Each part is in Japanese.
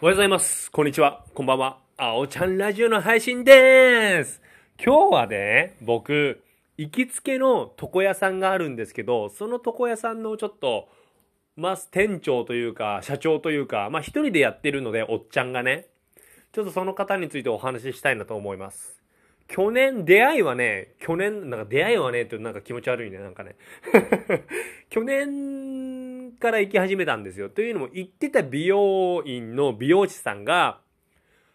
おはようございます。こんにちは。こんばんは。あおちゃんラジオの配信でーす。今日はね、僕、行きつけの床屋さんがあるんですけど、その床屋さんのちょっと、まあ、店長というか、社長というか、まあ、一人でやってるので、おっちゃんがね、ちょっとその方についてお話ししたいなと思います。去年、出会いはね、去年、なんか出会いはね、ってなんか気持ち悪いね、なんかね。去年から行き始めたんですよ。というのも、行ってた美容院の美容師さんが、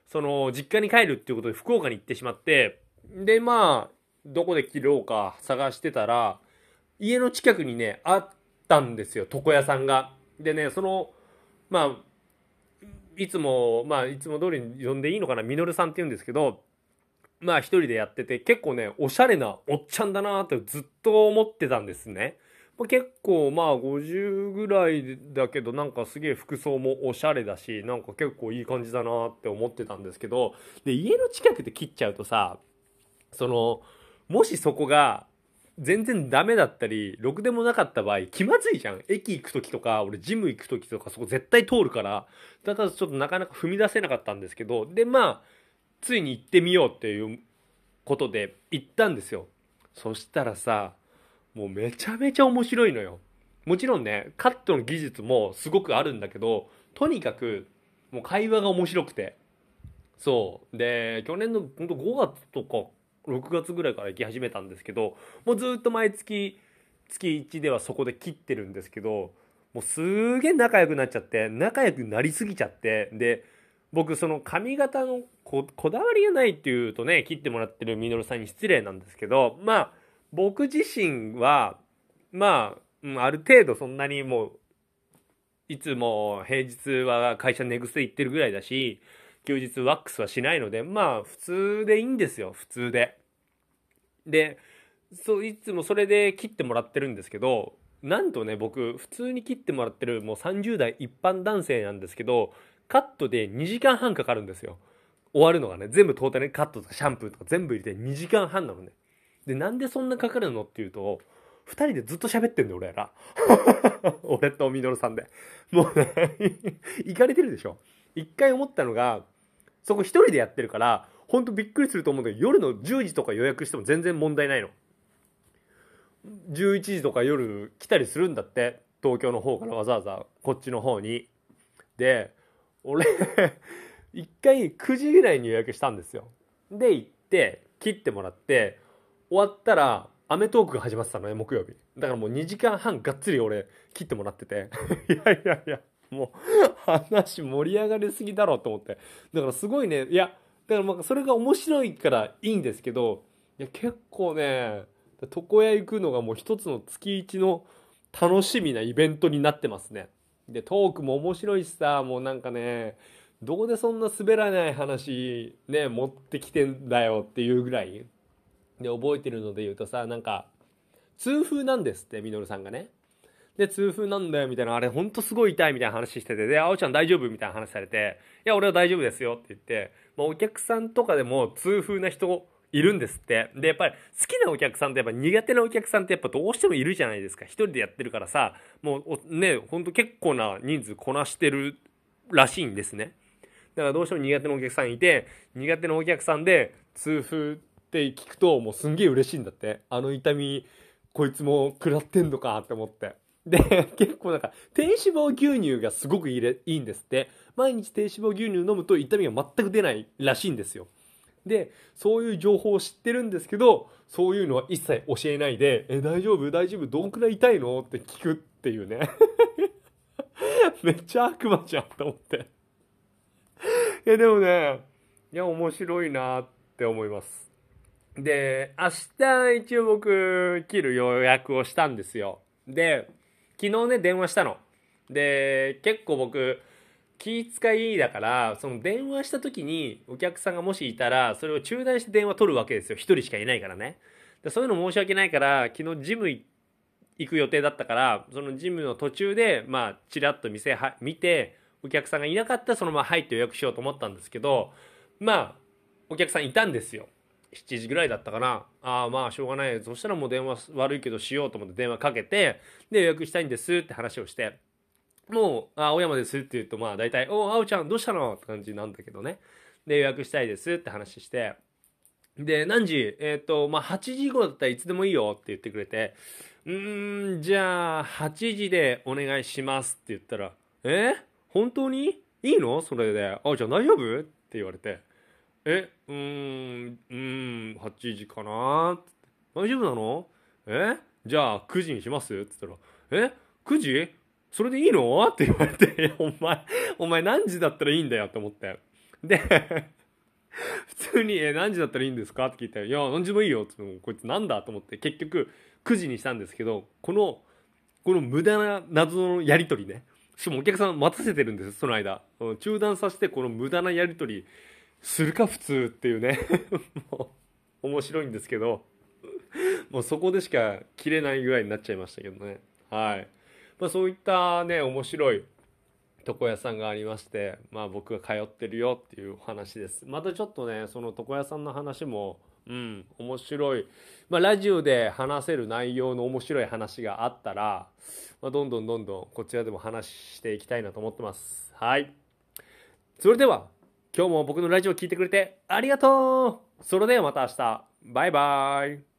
その、実家に帰るっていうことで福岡に行ってしまって、で、まあ、どこで切ろうか探してたら、家の近くにね、あったんですよ、床屋さんが。でね、その、まあ、いつも、まあ、いつも通りに呼んでいいのかな、みのるさんって言うんですけど、まあ一人でやってて、結構ね、おしゃれなおっちゃんだなってずっと思ってたんですね。まあ結構まあ50ぐらいだけど、なんかすげえ服装もおしゃれだし、なんか結構いい感じだなって思ってたんですけど、で、家の近くで切っちゃうとさ、その、もしそこが全然ダメだったり、ろくでもなかった場合、気まずいじゃん。駅行く時とか、俺ジム行く時とかそこ絶対通るから、だからちょっとなかなか踏み出せなかったんですけど、で、まあ、ついに行ってみようっていうことで行ったんですよ。そしたらさ、もうめちゃめちゃ面白いのよ。もちろんね、カットの技術もすごくあるんだけど、とにかく、もう会話が面白くて。そう。で、去年の本当5月とか6月ぐらいから行き始めたんですけど、もうずっと毎月、月1ではそこで切ってるんですけど、もうすげえ仲良くなっちゃって、仲良くなりすぎちゃって、で、僕その髪型のこだわりがないっていうとね切ってもらってるみのるさんに失礼なんですけどまあ僕自身はまあ、うん、ある程度そんなにもういつも平日は会社寝癖行ってるぐらいだし休日ワックスはしないのでまあ普通でいいんですよ普通で。でそういつもそれで切ってもらってるんですけどなんとね僕普通に切ってもらってるもう30代一般男性なんですけどカットで2時間半かかるんですよ。終わるのがね、全部トータルにカットとかシャンプーとか全部入れて2時間半なのね。で、なんでそんなかかるのっていうと、2人でずっと喋ってんだよ、俺ら。俺とみのるさんで。もうね、行かれてるでしょ。一回思ったのが、そこ1人でやってるから、ほんとびっくりすると思うんだけど、夜の10時とか予約しても全然問題ないの。11時とか夜来たりするんだって。東京の方からわざわざこっちの方に。で、俺一回9時ぐらいに予約したんですよで行って切ってもらって終わったら『アメトーク』が始まってたのね木曜日。だからもう2時間半がっつり俺切ってもらってて。いやいやいやもう話盛り上がりすぎだろうと思って。だからすごいねいやだからまあそれが面白いからいいんですけどいや結構ね床屋行くのがもう一つの月一の楽しみなイベントになってますね。でトークも面白いしさもうなんかねどこでそんな滑らない話ね持ってきてんだよっていうぐらいで覚えてるので言うとさなんか痛風なんですってみのるさんがね。で痛風なんだよみたいなあれほんとすごい痛いみたいな話しててで「あおちゃん大丈夫?」みたいな話されて「いや俺は大丈夫ですよ」って言って、まあ、お客さんとかでも痛風な人いるんですって。でやっぱり好きなお客さんとやっぱ苦手なお客さんってやっぱどうしてもいるじゃないですか。一人でやってるからさもうねほんと結構な人数こなしてるらしいんですね。だからどうしても苦手なお客さんいて苦手なお客さんで痛風ってって聞くともうすんげえ嬉しいんだって。あの痛みこいつも食らってんのかって思って。で 結構なんか低脂肪牛乳がすごくいいれいいんですって。毎日低脂肪牛乳飲むと痛みが全く出ないらしいんですよ。でそういう情報を知ってるんですけどそういうのは一切教えないで「え大丈夫？大丈夫？どんくらい痛いの?」って聞くっていうね。めっちゃ悪魔じゃんと思って。いやでもねいや面白いなって思います。で明日一応僕切る予約をしたんですよ。で昨日ね電話したの。で結構僕気遣いだからその電話した時にお客さんがもしいたらそれを中断して電話取るわけですよ。一人しかいないからね。でそういうの申し訳ないから昨日ジム行く予定だったからそのジムの途中でまあちらっと店は見てお客さんがいなかったらそのまま入って予約しようと思ったんですけどまあお客さんいたんですよ。7時ぐらいだったかな。ああまあしょうがないそしたらもう電話悪いけどしようと思って電話かけてで予約したいんですって話をして。もう、あ、青山ですって言うと、まあ大体、おお青ちゃんどうしたのって感じなんだけどね。で、予約したいですって話して、で、何時？えっ、ー、と、まあ8時後だったらいつでもいいよって言ってくれて、うーん、じゃあ8時でお願いしますって言ったら、え？本当に？いいの？それで。あ、じゃあ大丈夫？って言われて、え、うーん、うん、8時かな？大丈夫なの？え？じゃあ9時にします？って言ったら、え ?9 時？それでいいの？って言われて、お前、お前何時だったらいいんだよって思って。で、普通に、え、何時だったらいいんですか？って聞いて、いや、何時もいいよってこいつなんだと思って、結局9時にしたんですけど、この、この無駄な謎のやりとりね。しかもお客さん待たせてるんです、その間。中断させて、この無駄なやりとり、するか普通っていうね。もう、面白いんですけど。もうそこでしか切れないぐらいになっちゃいましたけどね。はい。まあそういったね、面白い床屋さんがありまして、まあ僕が通ってるよっていうお話です。またちょっとね、その床屋さんの話も、うん、面白い。まあラジオで話せる内容の面白い話があったら、まあ、どんどんどんどんこちらでも話していきたいなと思ってます。はい。それでは、今日も僕のラジオを聴いてくれてありがとうそれではまた明日。バイバイ。